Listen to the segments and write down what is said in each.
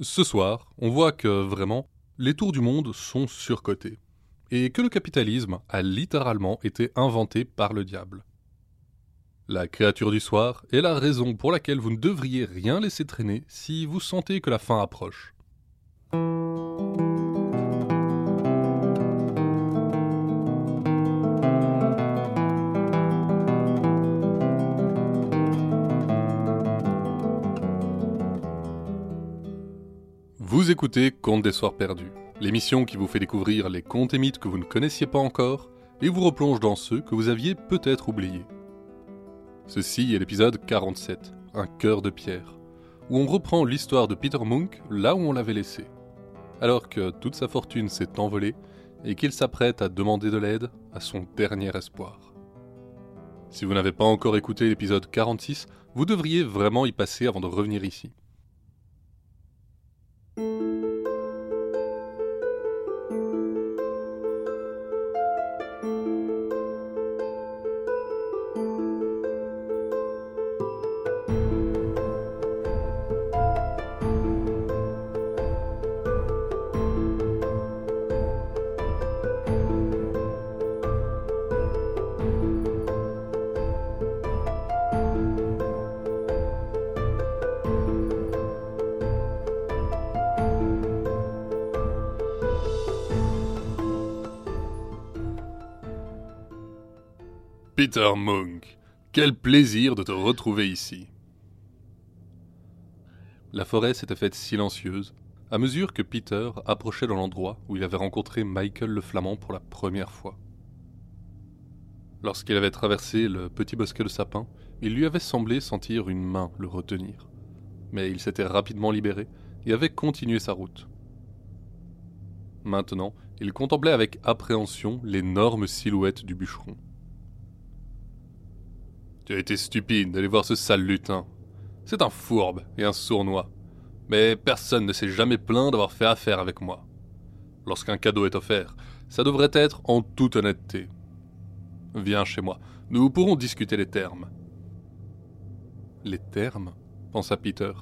Ce soir, on voit que vraiment, les tours du monde sont surcotés, et que le capitalisme a littéralement été inventé par le diable. La créature du soir est la raison pour laquelle vous ne devriez rien laisser traîner si vous sentez que la fin approche. Vous écoutez Contes des Soirs Perdus, l'émission qui vous fait découvrir les contes et mythes que vous ne connaissiez pas encore et vous replonge dans ceux que vous aviez peut-être oubliés. Ceci est l'épisode 47, Un cœur de pierre, où on reprend l'histoire de Peter Munk là où on l'avait laissé, alors que toute sa fortune s'est envolée et qu'il s'apprête à demander de l'aide à son dernier espoir. Si vous n'avez pas encore écouté l'épisode 46, vous devriez vraiment y passer avant de revenir ici. thank you Peter Munk, quel plaisir de te retrouver ici. La forêt s'était faite silencieuse à mesure que Peter approchait de l'endroit où il avait rencontré Michael le Flamand pour la première fois. Lorsqu'il avait traversé le petit bosquet de sapins, il lui avait semblé sentir une main le retenir. Mais il s'était rapidement libéré et avait continué sa route. Maintenant, il contemplait avec appréhension l'énorme silhouette du bûcheron. Tu été stupide d'aller voir ce sale lutin. C'est un fourbe et un sournois. Mais personne ne s'est jamais plaint d'avoir fait affaire avec moi. Lorsqu'un cadeau est offert, ça devrait être en toute honnêteté. Viens chez moi, nous pourrons discuter les termes. Les termes? pensa Peter,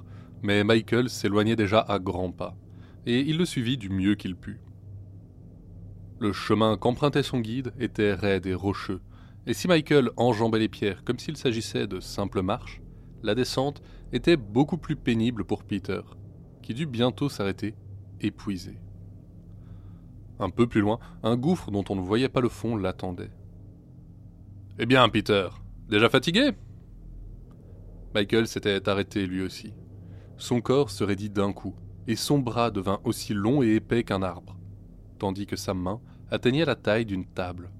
mais Michael s'éloignait déjà à grands pas, et il le suivit du mieux qu'il put. Le chemin qu'empruntait son guide était raide et rocheux, et si Michael enjambait les pierres comme s'il s'agissait de simples marches, la descente était beaucoup plus pénible pour Peter, qui dut bientôt s'arrêter, épuisé. Un peu plus loin, un gouffre dont on ne voyait pas le fond l'attendait. Eh bien, Peter, déjà fatigué? Michael s'était arrêté lui aussi. Son corps se raidit d'un coup, et son bras devint aussi long et épais qu'un arbre, tandis que sa main atteignait la taille d'une table.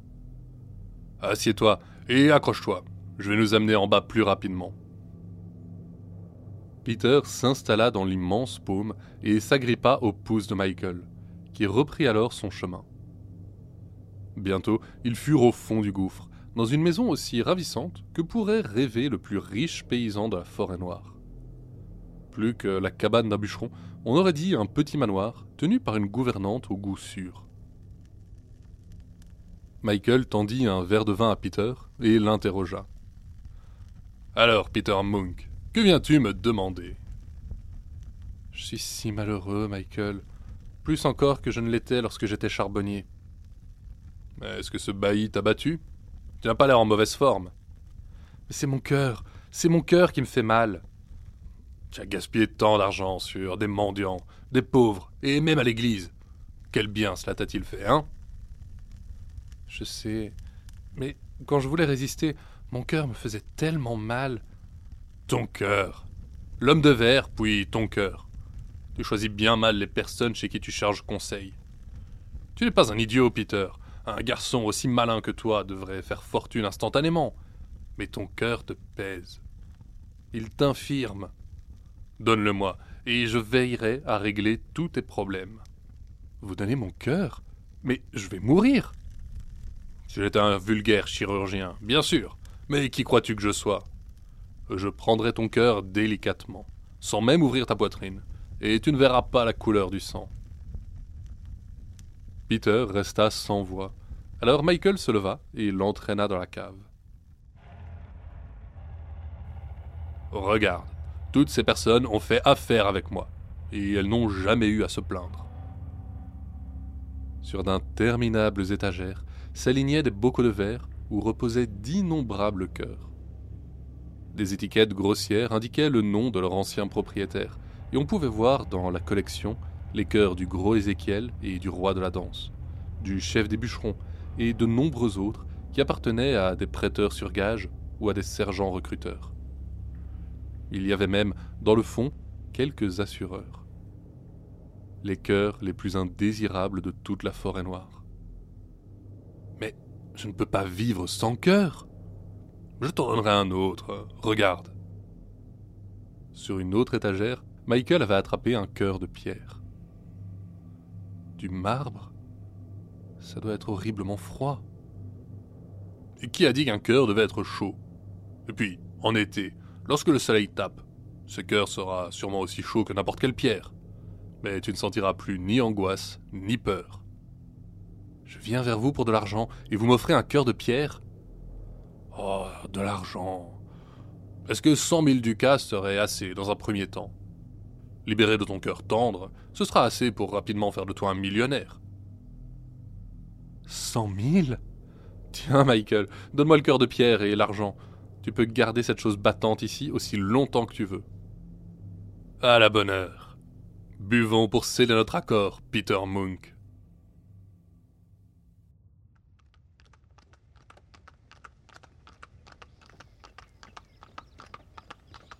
Assieds-toi et accroche-toi. Je vais nous amener en bas plus rapidement. Peter s'installa dans l'immense paume et s'agrippa au pouce de Michael, qui reprit alors son chemin. Bientôt, ils furent au fond du gouffre, dans une maison aussi ravissante que pourrait rêver le plus riche paysan de la forêt noire. Plus que la cabane d'un bûcheron, on aurait dit un petit manoir tenu par une gouvernante au goût sûr. Michael tendit un verre de vin à Peter et l'interrogea. Alors, Peter Munk, que viens-tu me demander? Je suis si malheureux, Michael. Plus encore que je ne l'étais lorsque j'étais charbonnier. Est-ce que ce bailli t'a battu? Tu n'as pas l'air en mauvaise forme. Mais c'est mon cœur, c'est mon cœur qui me fait mal. Tu as gaspillé tant d'argent sur des mendiants, des pauvres, et même à l'église. Quel bien cela t'a-t-il fait, hein? Je sais. Mais quand je voulais résister, mon cœur me faisait tellement mal. Ton cœur. L'homme de verre, puis ton cœur. Tu choisis bien mal les personnes chez qui tu charges conseil. Tu n'es pas un idiot, Peter. Un garçon aussi malin que toi devrait faire fortune instantanément. Mais ton cœur te pèse. Il t'infirme. Donne-le-moi, et je veillerai à régler tous tes problèmes. Vous donnez mon cœur? Mais je vais mourir si j'étais un vulgaire chirurgien, bien sûr. Mais qui crois-tu que je sois? Je prendrai ton cœur délicatement, sans même ouvrir ta poitrine, et tu ne verras pas la couleur du sang. Peter resta sans voix. Alors Michael se leva et l'entraîna dans la cave. Regarde, toutes ces personnes ont fait affaire avec moi. et elles n'ont jamais eu à se plaindre. Sur d'interminables étagères s'alignaient des bocaux de verre où reposaient d'innombrables cœurs. Des étiquettes grossières indiquaient le nom de leur ancien propriétaire, et on pouvait voir dans la collection les cœurs du gros Ézéchiel et du roi de la danse, du chef des bûcherons et de nombreux autres qui appartenaient à des prêteurs sur gage ou à des sergents recruteurs. Il y avait même, dans le fond, quelques assureurs. Les cœurs les plus indésirables de toute la forêt noire. Mais je ne peux pas vivre sans cœur. Je t'en donnerai un autre. Regarde. Sur une autre étagère, Michael avait attrapé un cœur de pierre. Du marbre? Ça doit être horriblement froid. Et qui a dit qu'un cœur devait être chaud? Et puis, en été, lorsque le soleil tape, ce cœur sera sûrement aussi chaud que n'importe quelle pierre. Mais tu ne sentiras plus ni angoisse, ni peur. Je viens vers vous pour de l'argent, et vous m'offrez un cœur de pierre Oh, de l'argent. Est-ce que cent mille ducats serait assez dans un premier temps? Libéré de ton cœur tendre, ce sera assez pour rapidement faire de toi un millionnaire. Cent mille? Tiens, Michael, donne-moi le cœur de pierre et l'argent. Tu peux garder cette chose battante ici aussi longtemps que tu veux. À la bonne heure. Buvons pour sceller notre accord, Peter Munk.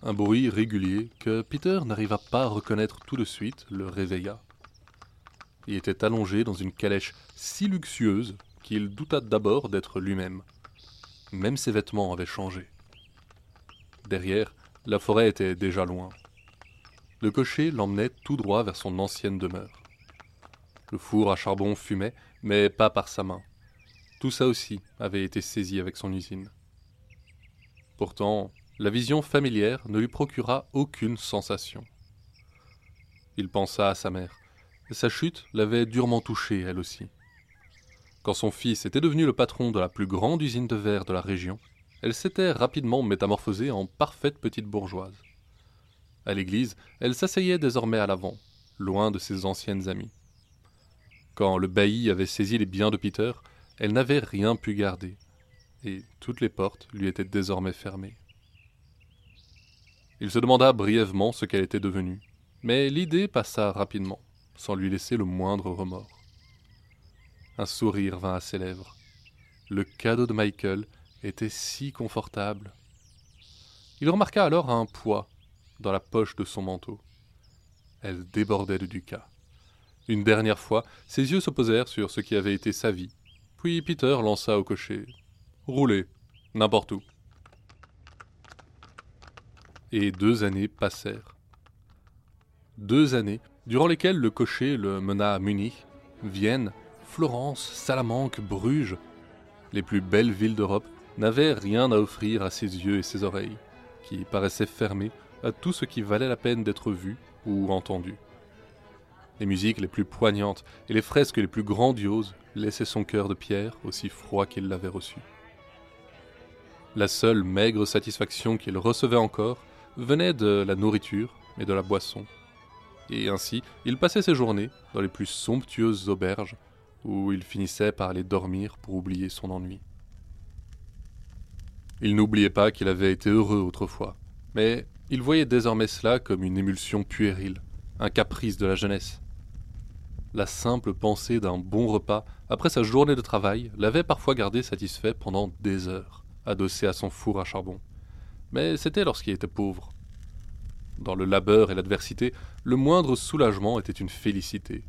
Un bruit régulier que Peter n'arriva pas à reconnaître tout de suite le réveilla. Il était allongé dans une calèche si luxueuse qu'il douta d'abord d'être lui-même. Même ses vêtements avaient changé. Derrière, la forêt était déjà loin. Le cocher l'emmenait tout droit vers son ancienne demeure. Le four à charbon fumait, mais pas par sa main. Tout ça aussi avait été saisi avec son usine. Pourtant, la vision familière ne lui procura aucune sensation. Il pensa à sa mère. Sa chute l'avait durement touché, elle aussi. Quand son fils était devenu le patron de la plus grande usine de verre de la région, elle s'était rapidement métamorphosée en parfaite petite bourgeoise. À l'église, elle s'asseyait désormais à l'avant, loin de ses anciennes amies. Quand le bailli avait saisi les biens de Peter, elle n'avait rien pu garder, et toutes les portes lui étaient désormais fermées. Il se demanda brièvement ce qu'elle était devenue, mais l'idée passa rapidement, sans lui laisser le moindre remords. Un sourire vint à ses lèvres. Le cadeau de Michael était si confortable. Il remarqua alors un poids dans la poche de son manteau. Elle débordait de ducats. Une dernière fois, ses yeux se posèrent sur ce qui avait été sa vie. Puis Peter lança au cocher. Roulez, n'importe où et deux années passèrent. Deux années durant lesquelles le cocher le mena à Munich, Vienne, Florence, Salamanque, Bruges. Les plus belles villes d'Europe n'avaient rien à offrir à ses yeux et ses oreilles, qui paraissaient fermés à tout ce qui valait la peine d'être vu ou entendu. Les musiques les plus poignantes et les fresques les plus grandioses laissaient son cœur de pierre aussi froid qu'il l'avait reçu. La seule maigre satisfaction qu'il recevait encore venait de la nourriture et de la boisson. Et ainsi, il passait ses journées dans les plus somptueuses auberges, où il finissait par aller dormir pour oublier son ennui. Il n'oubliait pas qu'il avait été heureux autrefois, mais il voyait désormais cela comme une émulsion puérile, un caprice de la jeunesse. La simple pensée d'un bon repas après sa journée de travail l'avait parfois gardé satisfait pendant des heures, adossé à son four à charbon mais c'était lorsqu'il était pauvre. Dans le labeur et l'adversité, le moindre soulagement était une félicité.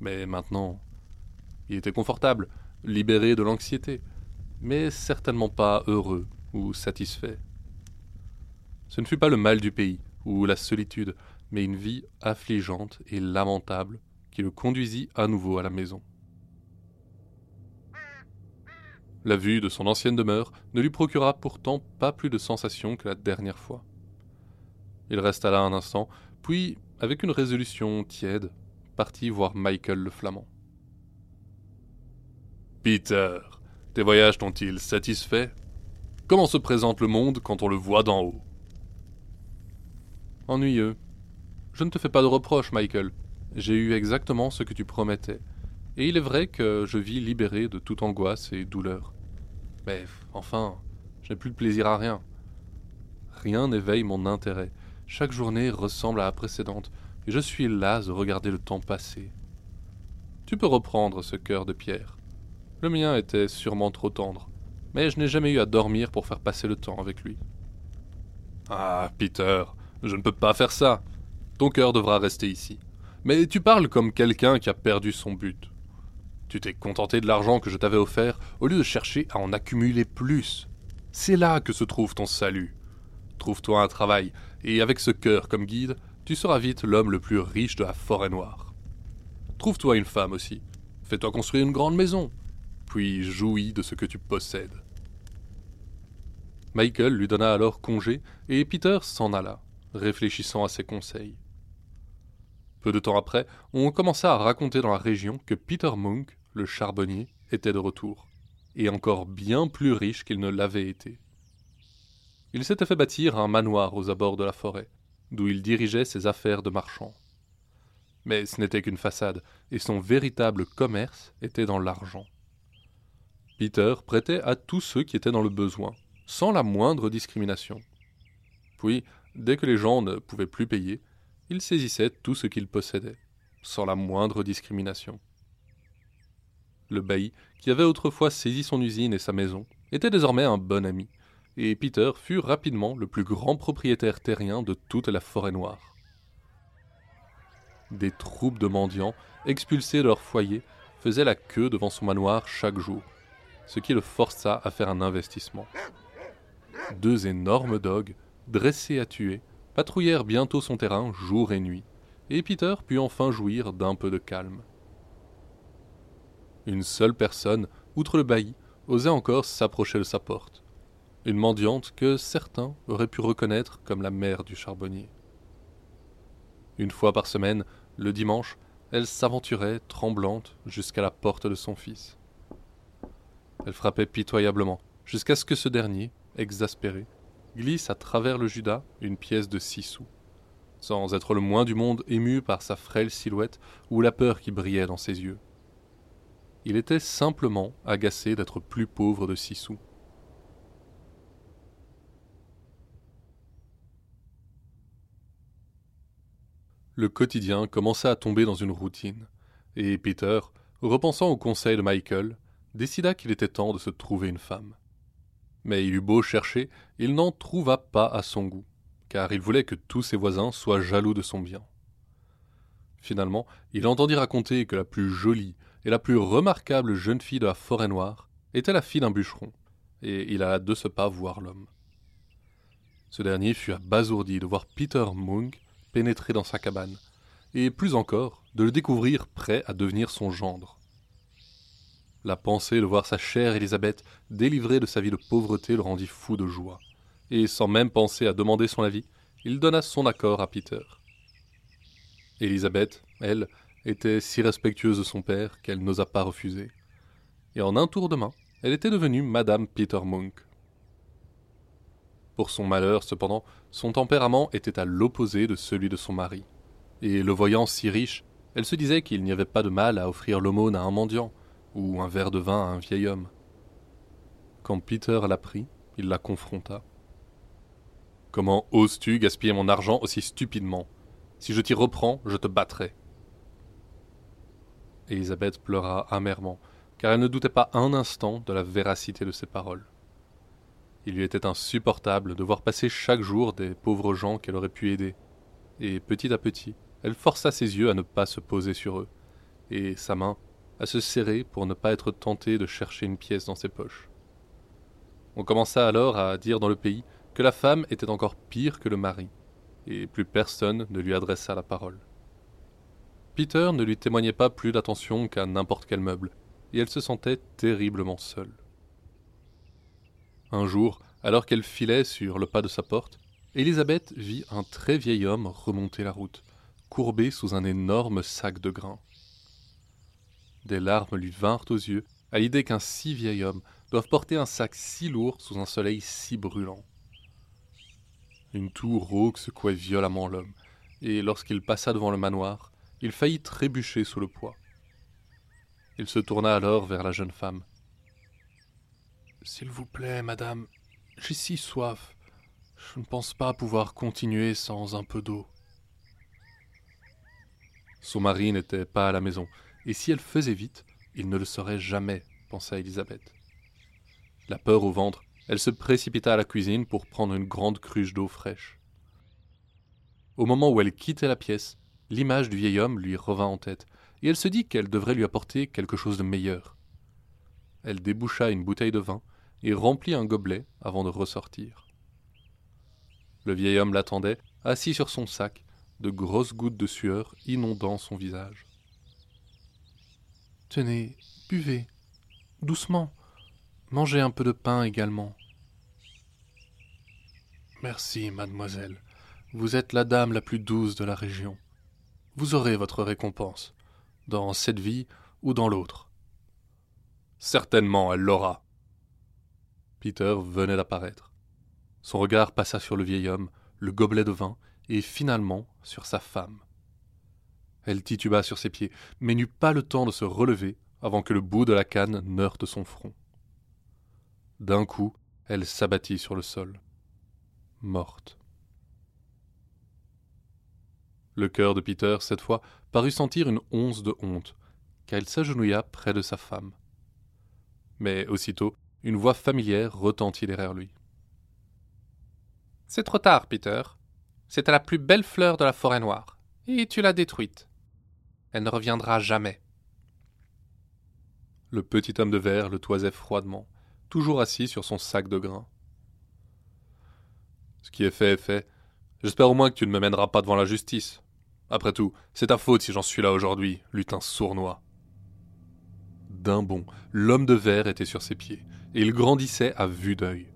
Mais maintenant, il était confortable, libéré de l'anxiété, mais certainement pas heureux ou satisfait. Ce ne fut pas le mal du pays ou la solitude, mais une vie affligeante et lamentable qui le conduisit à nouveau à la maison. La vue de son ancienne demeure ne lui procura pourtant pas plus de sensations que la dernière fois. Il resta là un instant, puis, avec une résolution tiède, partit voir Michael le Flamand. Peter, tes voyages t'ont-ils satisfait? Comment se présente le monde quand on le voit d'en haut? Ennuyeux. Je ne te fais pas de reproches, Michael. J'ai eu exactement ce que tu promettais. Et il est vrai que je vis libéré de toute angoisse et douleur. Mais enfin, je n'ai plus de plaisir à rien. Rien n'éveille mon intérêt. Chaque journée ressemble à la précédente, et je suis las de regarder le temps passer. Tu peux reprendre ce cœur de pierre. Le mien était sûrement trop tendre, mais je n'ai jamais eu à dormir pour faire passer le temps avec lui. Ah, Peter, je ne peux pas faire ça. Ton cœur devra rester ici. Mais tu parles comme quelqu'un qui a perdu son but. Tu t'es contenté de l'argent que je t'avais offert au lieu de chercher à en accumuler plus. C'est là que se trouve ton salut. Trouve-toi un travail, et avec ce cœur comme guide, tu seras vite l'homme le plus riche de la forêt noire. Trouve-toi une femme aussi. Fais-toi construire une grande maison. Puis jouis de ce que tu possèdes. Michael lui donna alors congé, et Peter s'en alla, réfléchissant à ses conseils. Peu de temps après, on commença à raconter dans la région que Peter Munk, le charbonnier, était de retour, et encore bien plus riche qu'il ne l'avait été. Il s'était fait bâtir un manoir aux abords de la forêt, d'où il dirigeait ses affaires de marchand. Mais ce n'était qu'une façade, et son véritable commerce était dans l'argent. Peter prêtait à tous ceux qui étaient dans le besoin, sans la moindre discrimination. Puis, dès que les gens ne pouvaient plus payer, il saisissait tout ce qu'il possédait, sans la moindre discrimination. Le bailli, qui avait autrefois saisi son usine et sa maison, était désormais un bon ami, et Peter fut rapidement le plus grand propriétaire terrien de toute la forêt noire. Des troupes de mendiants, expulsés de leur foyer, faisaient la queue devant son manoir chaque jour, ce qui le força à faire un investissement. Deux énormes dogs, dressés à tuer, patrouillèrent bientôt son terrain jour et nuit, et Peter put enfin jouir d'un peu de calme. Une seule personne, outre le bailli, osait encore s'approcher de sa porte, une mendiante que certains auraient pu reconnaître comme la mère du charbonnier. Une fois par semaine, le dimanche, elle s'aventurait, tremblante, jusqu'à la porte de son fils. Elle frappait pitoyablement, jusqu'à ce que ce dernier, exaspéré, glisse à travers le Judas une pièce de six sous, sans être le moins du monde ému par sa frêle silhouette ou la peur qui brillait dans ses yeux. Il était simplement agacé d'être plus pauvre de six sous. Le quotidien commença à tomber dans une routine, et Peter, repensant au conseil de Michael, décida qu'il était temps de se trouver une femme. Mais il eut beau chercher, il n'en trouva pas à son goût, car il voulait que tous ses voisins soient jaloux de son bien. Finalement, il entendit raconter que la plus jolie et la plus remarquable jeune fille de la forêt noire était la fille d'un bûcheron, et il alla de ce pas voir l'homme. Ce dernier fut abasourdi de voir Peter Munk pénétrer dans sa cabane, et plus encore, de le découvrir prêt à devenir son gendre. La pensée de voir sa chère Élisabeth délivrée de sa vie de pauvreté le rendit fou de joie, et sans même penser à demander son avis, il donna son accord à Peter. Élisabeth, elle, était si respectueuse de son père qu'elle n'osa pas refuser, et en un tour de main, elle était devenue Madame Peter Munk. Pour son malheur, cependant, son tempérament était à l'opposé de celui de son mari, et le voyant si riche, elle se disait qu'il n'y avait pas de mal à offrir l'aumône à un mendiant, ou un verre de vin à un vieil homme. Quand Peter l'apprit, il la confronta. Comment oses-tu gaspiller mon argent aussi stupidement? Si je t'y reprends, je te battrai. Élisabeth pleura amèrement, car elle ne doutait pas un instant de la véracité de ses paroles. Il lui était insupportable de voir passer chaque jour des pauvres gens qu'elle aurait pu aider, et petit à petit, elle força ses yeux à ne pas se poser sur eux, et sa main à se serrer pour ne pas être tenté de chercher une pièce dans ses poches. On commença alors à dire dans le pays que la femme était encore pire que le mari, et plus personne ne lui adressa la parole. Peter ne lui témoignait pas plus d'attention qu'à n'importe quel meuble, et elle se sentait terriblement seule. Un jour, alors qu'elle filait sur le pas de sa porte, Élisabeth vit un très vieil homme remonter la route, courbé sous un énorme sac de grains. Des larmes lui vinrent aux yeux à l'idée qu'un si vieil homme doive porter un sac si lourd sous un soleil si brûlant. Une toux rauque secouait violemment l'homme, et lorsqu'il passa devant le manoir, il faillit trébucher sous le poids. Il se tourna alors vers la jeune femme. S'il vous plaît, madame, j'ai si soif. Je ne pense pas pouvoir continuer sans un peu d'eau. Son mari n'était pas à la maison, et si elle faisait vite, il ne le saurait jamais, pensa Elisabeth. La peur au ventre, elle se précipita à la cuisine pour prendre une grande cruche d'eau fraîche. Au moment où elle quittait la pièce, l'image du vieil homme lui revint en tête, et elle se dit qu'elle devrait lui apporter quelque chose de meilleur. Elle déboucha une bouteille de vin et remplit un gobelet avant de ressortir. Le vieil homme l'attendait, assis sur son sac, de grosses gouttes de sueur inondant son visage. Tenez, buvez, doucement. Mangez un peu de pain également. Merci, mademoiselle. Vous êtes la dame la plus douce de la région. Vous aurez votre récompense, dans cette vie ou dans l'autre. Certainement, elle l'aura. Peter venait d'apparaître. Son regard passa sur le vieil homme, le gobelet de vin, et finalement sur sa femme. Elle tituba sur ses pieds, mais n'eut pas le temps de se relever avant que le bout de la canne de son front. D'un coup, elle s'abattit sur le sol, morte. Le cœur de Peter, cette fois, parut sentir une once de honte, car il s'agenouilla près de sa femme. Mais aussitôt, une voix familière retentit derrière lui. C'est trop tard, Peter. C'était la plus belle fleur de la forêt noire, et tu l'as détruite. Elle ne reviendra jamais. Le petit homme de verre le toisait froidement, toujours assis sur son sac de grains. Ce qui est fait est fait. J'espère au moins que tu ne me mèneras pas devant la justice. Après tout, c'est ta faute si j'en suis là aujourd'hui, lutin sournois. D'un bond, l'homme de verre était sur ses pieds, et il grandissait à vue d'œil.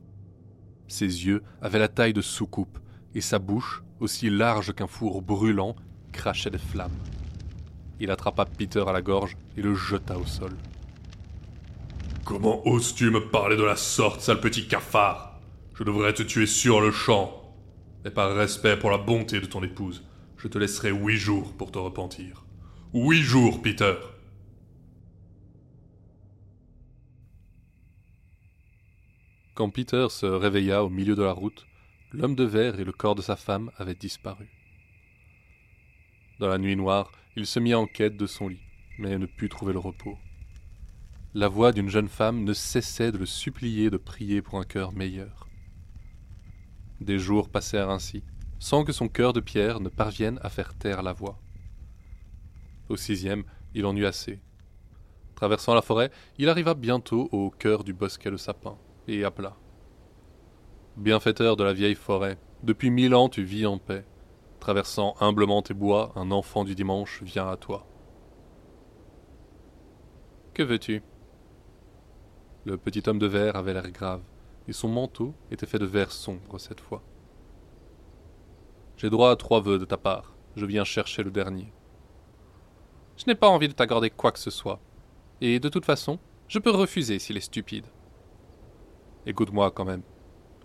Ses yeux avaient la taille de soucoupe, et sa bouche, aussi large qu'un four brûlant, crachait des flammes. Il attrapa Peter à la gorge et le jeta au sol. Comment oses-tu me parler de la sorte, sale petit cafard? Je devrais te tuer sur le champ. Et par respect pour la bonté de ton épouse, je te laisserai huit jours pour te repentir. Huit jours, Peter. Quand Peter se réveilla au milieu de la route, l'homme de verre et le corps de sa femme avaient disparu. Dans la nuit noire, il se mit en quête de son lit, mais ne put trouver le repos. La voix d'une jeune femme ne cessait de le supplier de prier pour un cœur meilleur. Des jours passèrent ainsi, sans que son cœur de pierre ne parvienne à faire taire la voix. Au sixième, il en eut assez. Traversant la forêt, il arriva bientôt au cœur du bosquet de sapins, et appela. Bienfaiteur de la vieille forêt, depuis mille ans tu vis en paix. Traversant humblement tes bois, un enfant du dimanche vient à toi. Que veux-tu? Le petit homme de verre avait l'air grave, et son manteau était fait de verre sombre cette fois. J'ai droit à trois vœux de ta part. Je viens chercher le dernier. Je n'ai pas envie de t'accorder quoi que ce soit. Et de toute façon, je peux refuser s'il est stupide. Écoute-moi quand même.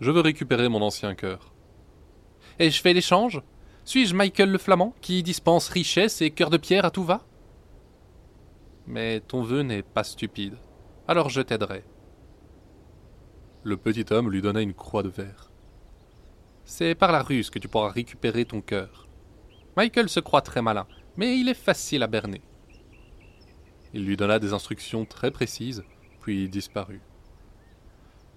Je veux récupérer mon ancien cœur. Et je fais l'échange? Suis-je Michael le Flamand, qui dispense richesse et cœur de pierre à tout va? Mais ton vœu n'est pas stupide. Alors je t'aiderai. Le petit homme lui donna une croix de verre. C'est par la ruse que tu pourras récupérer ton cœur. Michael se croit très malin, mais il est facile à berner. Il lui donna des instructions très précises, puis disparut.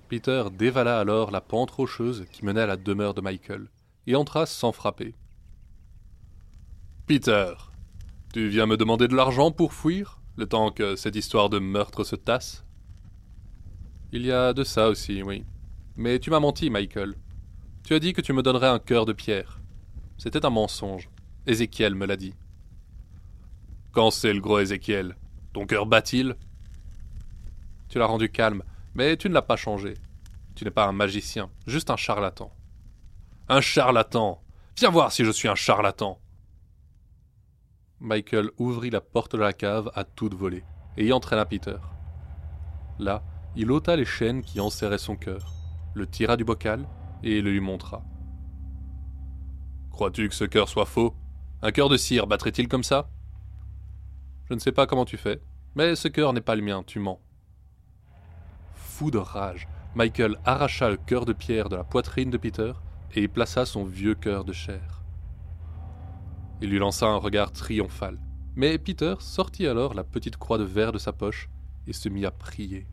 Peter dévala alors la pente rocheuse qui menait à la demeure de Michael, et entra sans frapper. Peter, tu viens me demander de l'argent pour fuir, le temps que cette histoire de meurtre se tasse Il y a de ça aussi, oui. Mais tu m'as menti, Michael. Tu as dit que tu me donnerais un cœur de pierre. C'était un mensonge. Ézéchiel me l'a dit. Quand c'est le gros Ézéchiel Ton cœur bat-il? Tu l'as rendu calme, mais tu ne l'as pas changé. Tu n'es pas un magicien, juste un charlatan. Un charlatan Viens voir si je suis un charlatan Michael ouvrit la porte de la cave à toute volée et y entraîna Peter. Là, il ôta les chaînes qui enserraient son cœur, le tira du bocal et le lui montra. Crois-tu que ce cœur soit faux? Un cœur de cire battrait-il comme ça? Je ne sais pas comment tu fais, mais ce cœur n'est pas le mien, tu mens. Fou de rage, Michael arracha le cœur de pierre de la poitrine de Peter et y plaça son vieux cœur de chair. Il lui lança un regard triomphal, mais Peter sortit alors la petite croix de verre de sa poche et se mit à prier.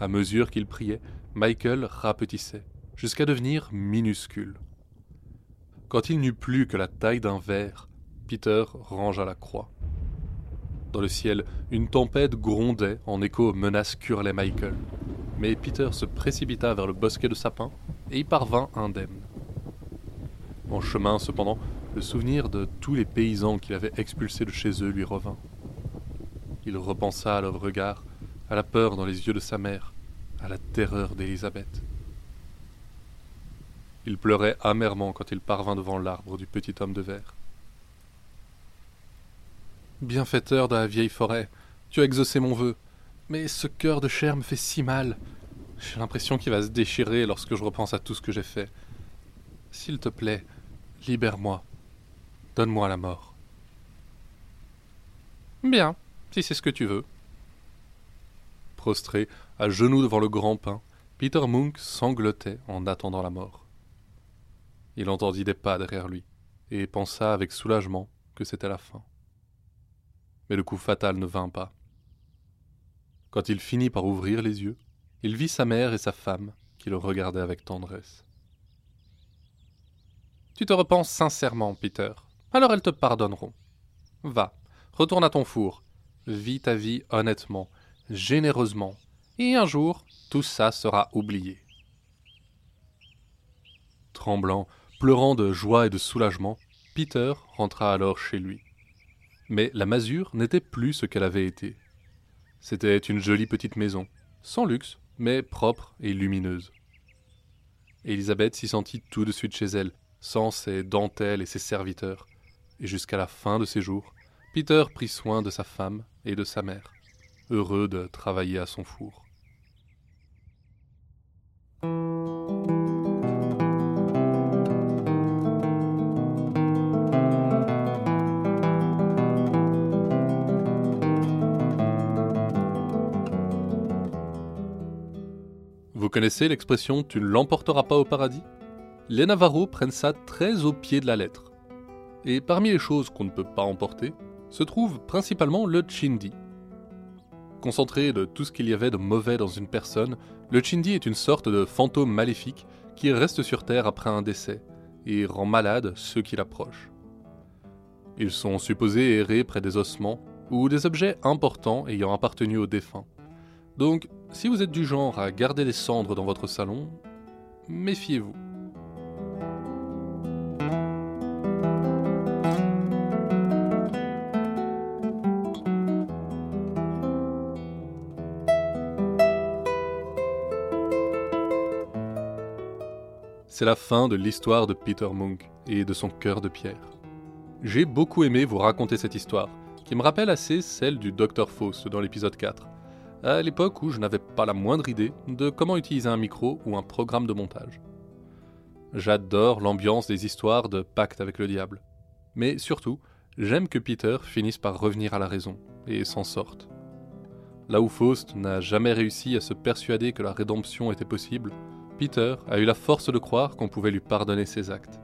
À mesure qu'il priait, Michael rapetissait, jusqu'à devenir minuscule. Quand il n'eut plus que la taille d'un verre, Peter rangea la croix. Dans le ciel, une tempête grondait en écho aux menaces qu'hurlait Michael. Mais Peter se précipita vers le bosquet de sapins et y parvint indemne. En chemin, cependant, le souvenir de tous les paysans qu'il avait expulsés de chez eux lui revint. Il repensa à leur regard, à la peur dans les yeux de sa mère, la terreur d'Élisabeth. Il pleurait amèrement quand il parvint devant l'arbre du petit homme de verre. Bienfaiteur de la vieille forêt, tu as exaucé mon vœu, mais ce cœur de chair me fait si mal. J'ai l'impression qu'il va se déchirer lorsque je repense à tout ce que j'ai fait. S'il te plaît, libère-moi. Donne-moi la mort. Bien, si c'est ce que tu veux. Prostré, à genoux devant le grand pin, Peter Munk sanglotait en attendant la mort. Il entendit des pas derrière lui, et pensa avec soulagement que c'était la fin. Mais le coup fatal ne vint pas. Quand il finit par ouvrir les yeux, il vit sa mère et sa femme qui le regardaient avec tendresse. Tu te repenses sincèrement, Peter, alors elles te pardonneront. Va, retourne à ton four, vis ta vie honnêtement, généreusement, et un jour, tout ça sera oublié. Tremblant, pleurant de joie et de soulagement, Peter rentra alors chez lui. Mais la masure n'était plus ce qu'elle avait été. C'était une jolie petite maison, sans luxe, mais propre et lumineuse. Élisabeth s'y sentit tout de suite chez elle, sans ses dentelles et ses serviteurs, et jusqu'à la fin de ses jours, Peter prit soin de sa femme et de sa mère, heureux de travailler à son four. Vous connaissez l'expression tu ne l'emporteras pas au paradis Les Navarros prennent ça très au pied de la lettre. Et parmi les choses qu'on ne peut pas emporter, se trouve principalement le chindi. Concentré de tout ce qu'il y avait de mauvais dans une personne, le chindi est une sorte de fantôme maléfique qui reste sur Terre après un décès et rend malade ceux qui l'approchent. Ils sont supposés errer près des ossements ou des objets importants ayant appartenu aux défunts. Donc, si vous êtes du genre à garder des cendres dans votre salon, méfiez-vous. C'est la fin de l'histoire de Peter Munk et de son cœur de pierre. J'ai beaucoup aimé vous raconter cette histoire, qui me rappelle assez celle du Dr Faust dans l'épisode 4, à l'époque où je n'avais pas la moindre idée de comment utiliser un micro ou un programme de montage. J'adore l'ambiance des histoires de pacte avec le diable. Mais surtout, j'aime que Peter finisse par revenir à la raison et s'en sorte. Là où Faust n'a jamais réussi à se persuader que la rédemption était possible, Peter a eu la force de croire qu'on pouvait lui pardonner ses actes.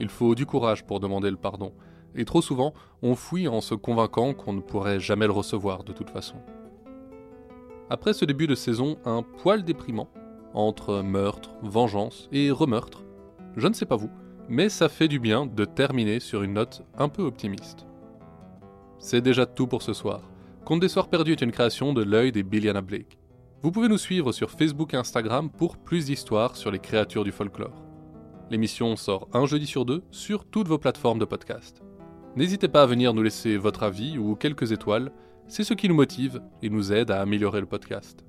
Il faut du courage pour demander le pardon, et trop souvent on fuit en se convainquant qu'on ne pourrait jamais le recevoir de toute façon. Après ce début de saison un poil déprimant, entre meurtre, vengeance et remeurtre, je ne sais pas vous, mais ça fait du bien de terminer sur une note un peu optimiste. C'est déjà tout pour ce soir. Conte des Soirs Perdus est une création de l'œil des Billiana Blake. Vous pouvez nous suivre sur Facebook et Instagram pour plus d'histoires sur les créatures du folklore. L'émission sort un jeudi sur deux sur toutes vos plateformes de podcast. N'hésitez pas à venir nous laisser votre avis ou quelques étoiles, c'est ce qui nous motive et nous aide à améliorer le podcast.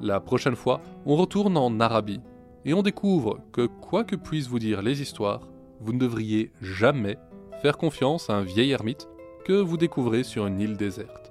La prochaine fois, on retourne en Arabie et on découvre que quoi que puissent vous dire les histoires, vous ne devriez jamais faire confiance à un vieil ermite que vous découvrez sur une île déserte.